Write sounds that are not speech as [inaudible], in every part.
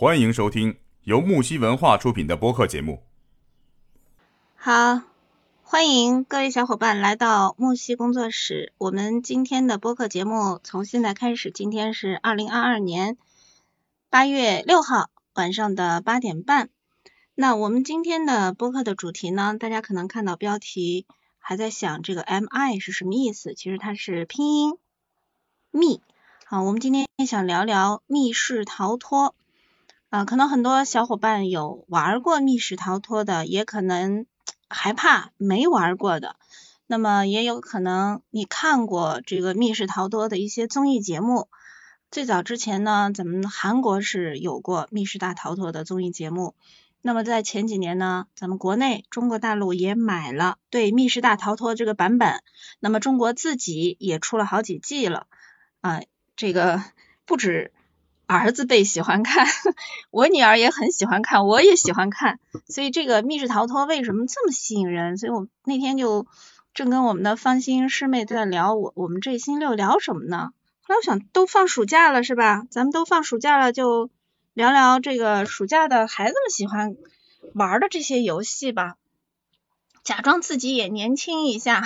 欢迎收听由木西文化出品的播客节目。好，欢迎各位小伙伴来到木西工作室。我们今天的播客节目从现在开始，今天是二零二二年八月六号晚上的八点半。那我们今天的播客的主题呢，大家可能看到标题还在想这个 MI 是什么意思？其实它是拼音密。好，我们今天想聊聊密室逃脱。啊，可能很多小伙伴有玩过密室逃脱的，也可能害怕没玩过的。那么也有可能你看过这个密室逃脱的一些综艺节目。最早之前呢，咱们韩国是有过密室大逃脱的综艺节目。那么在前几年呢，咱们国内中国大陆也买了对密室大逃脱这个版本。那么中国自己也出了好几季了啊，这个不止。儿子辈喜欢看，[laughs] 我女儿也很喜欢看，我也喜欢看，所以这个密室逃脱为什么这么吸引人？所以我那天就正跟我们的芳心师妹在聊，我我们这星期六聊什么呢？后来我想都放暑假了是吧？咱们都放暑假了，就聊聊这个暑假的孩子们喜欢玩的这些游戏吧，假装自己也年轻一下。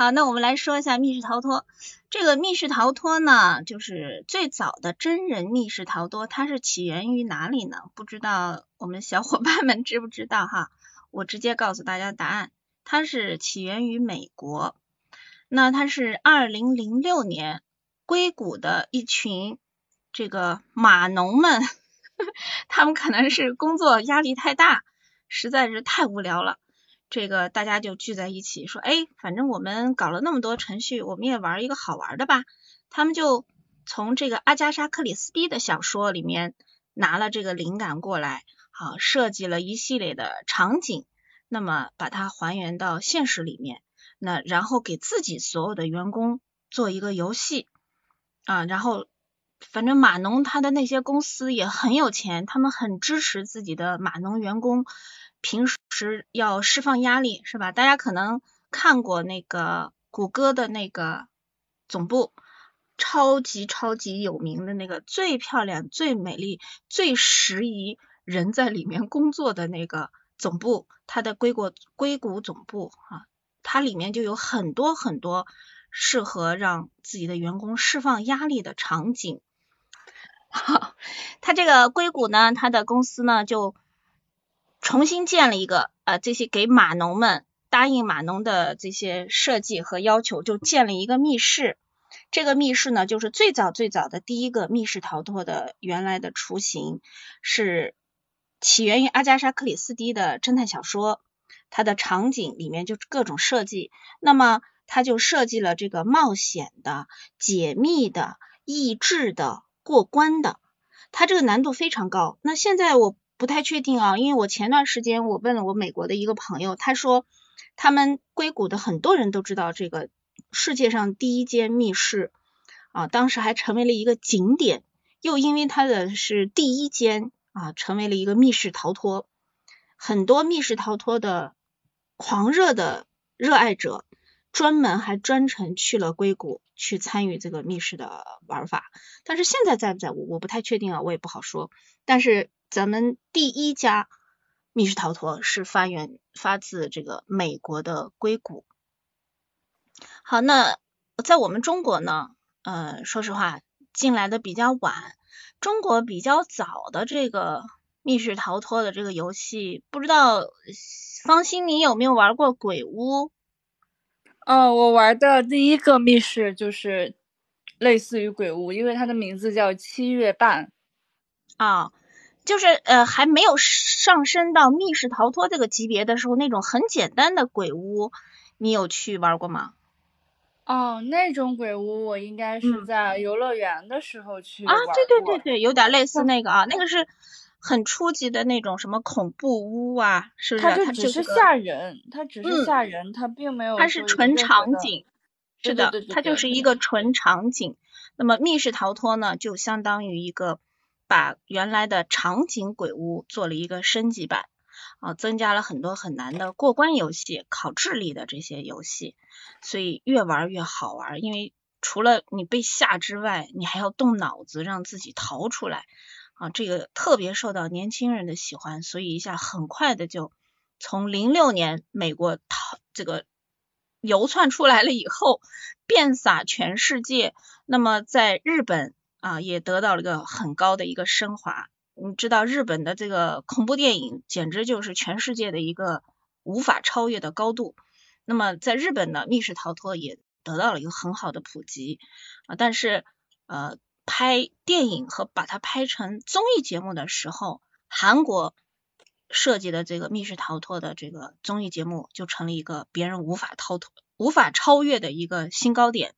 好，那我们来说一下密室逃脱。这个密室逃脱呢，就是最早的真人密室逃脱，它是起源于哪里呢？不知道我们小伙伴们知不知道哈？我直接告诉大家答案，它是起源于美国。那它是二零零六年，硅谷的一群这个码农们，[laughs] 他们可能是工作压力太大，实在是太无聊了。这个大家就聚在一起说，哎，反正我们搞了那么多程序，我们也玩一个好玩的吧。他们就从这个阿加莎克里斯蒂的小说里面拿了这个灵感过来，好设计了一系列的场景，那么把它还原到现实里面，那然后给自己所有的员工做一个游戏啊，然后反正码农他的那些公司也很有钱，他们很支持自己的码农员工。平时要释放压力是吧？大家可能看过那个谷歌的那个总部，超级超级有名的那个最漂亮、最美丽、最适宜人在里面工作的那个总部，它的硅谷硅谷总部啊，它里面就有很多很多适合让自己的员工释放压力的场景。好，它这个硅谷呢，它的公司呢就。重新建了一个，呃，这些给码农们答应码农的这些设计和要求，就建了一个密室。这个密室呢，就是最早最早的第一个密室逃脱的原来的雏形，是起源于阿加莎克里斯蒂的侦探小说。它的场景里面就各种设计，那么他就设计了这个冒险的、解密的、益智的、过关的，它这个难度非常高。那现在我。不太确定啊，因为我前段时间我问了我美国的一个朋友，他说他们硅谷的很多人都知道这个世界上第一间密室啊，当时还成为了一个景点，又因为它的是第一间啊，成为了一个密室逃脱，很多密室逃脱的狂热的热爱者专门还专程去了硅谷去参与这个密室的玩法，但是现在在不在我我不太确定啊，我也不好说，但是。咱们第一家密室逃脱是发源发自这个美国的硅谷。好，那在我们中国呢，呃，说实话进来的比较晚。中国比较早的这个密室逃脱的这个游戏，不知道方心你有没有玩过鬼屋？哦，我玩的第一个密室就是类似于鬼屋，因为它的名字叫七月半。啊。就是呃还没有上升到密室逃脱这个级别的时候，那种很简单的鬼屋，你有去玩过吗？哦，那种鬼屋我应该是在游乐园的时候去啊，对对对对，有点类似那个啊，那个是很初级的那种什么恐怖屋啊，是不是？它只是吓人，它只是吓人，它并没有。它是纯场景，是的，它就是一个纯场景。那么密室逃脱呢，就相当于一个。把原来的场景鬼屋做了一个升级版啊，增加了很多很难的过关游戏、考智力的这些游戏，所以越玩越好玩。因为除了你被吓之外，你还要动脑子让自己逃出来啊，这个特别受到年轻人的喜欢，所以一下很快的就从零六年美国逃这个流窜出来了以后，遍洒全世界。那么在日本啊，也得到了一个很高的一个升华。你知道日本的这个恐怖电影简直就是全世界的一个无法超越的高度。那么在日本呢，密室逃脱也得到了一个很好的普及啊。但是呃，拍电影和把它拍成综艺节目的时候，韩国设计的这个密室逃脱的这个综艺节目就成了一个别人无法逃脱、无法超越的一个新高点。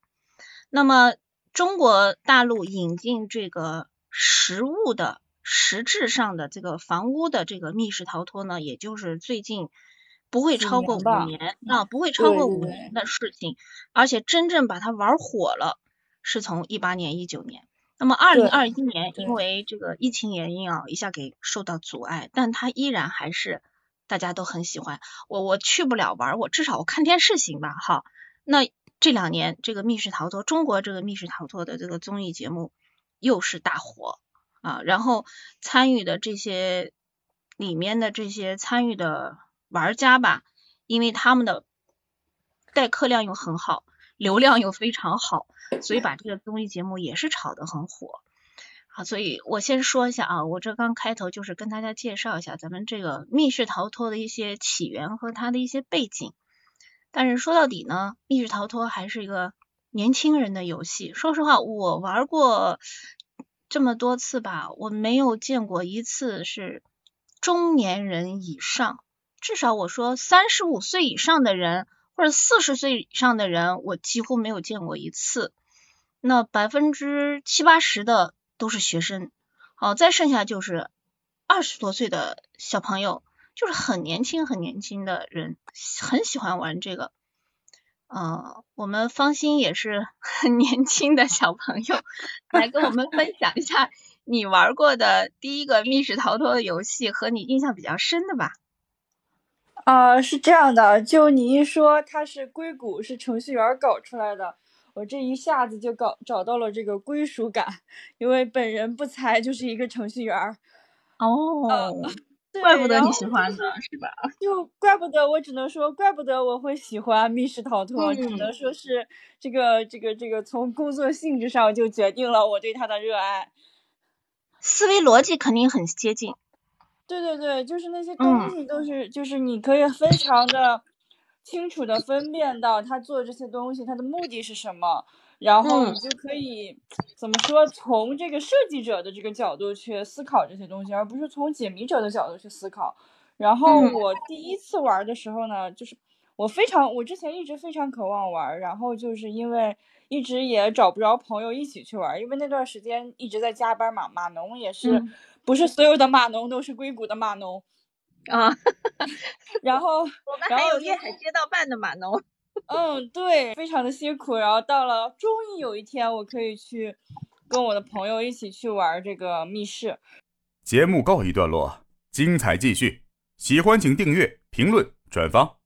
那么中国大陆引进这个实物的。实质上的这个房屋的这个密室逃脱呢，也就是最近不会超过五年啊，不会超过五年的事情，而且真正把它玩火了，是从一八年、一九年。那么二零二一年，因为这个疫情原因啊，一下给受到阻碍，但它依然还是大家都很喜欢。我我去不了玩，我至少我看电视行吧？哈，那这两年这个密室逃脱，中国这个密室逃脱的这个综艺节目又是大火。啊，然后参与的这些里面的这些参与的玩家吧，因为他们的待客量又很好，流量又非常好，所以把这个综艺节目也是炒得很火。好，所以我先说一下啊，我这刚开头就是跟大家介绍一下咱们这个密室逃脱的一些起源和它的一些背景。但是说到底呢，密室逃脱还是一个年轻人的游戏。说实话，我玩过。这么多次吧，我没有见过一次是中年人以上，至少我说三十五岁以上的人或者四十岁以上的人，我几乎没有见过一次。那百分之七八十的都是学生，好，再剩下就是二十多岁的小朋友，就是很年轻很年轻的人，很喜欢玩这个。嗯，我们方心也是很年轻的小朋友，来跟我们分享一下你玩过的第一个密室逃脱的游戏和你印象比较深的吧。啊，是这样的，就你一说它是硅谷是程序员搞出来的，我这一下子就搞找到了这个归属感，因为本人不才就是一个程序员儿。哦。怪不得你喜欢呢，是吧？就怪不得我只能说，怪不得我会喜欢密室逃脱，只能说是这个这个这个从工作性质上就决定了我对它的热爱。思维逻辑肯定很接近。对对对，就是那些东西都是，就是你可以非常的清楚的分辨到他做这些东西他的目的是什么。然后你就可以怎么说？从这个设计者的这个角度去思考这些东西，而不是从解谜者的角度去思考。然后我第一次玩的时候呢，就是我非常，我之前一直非常渴望玩，然后就是因为一直也找不着朋友一起去玩，因为那段时间一直在加班嘛。码农也是，不是所有的码农都是硅谷的码农啊。[laughs] 然后 [laughs] 我们还有粤海街道办的码农。嗯，对，非常的辛苦。然后到了，终于有一天，我可以去跟我的朋友一起去玩这个密室。节目告一段落，精彩继续。喜欢请订阅、评论、转发。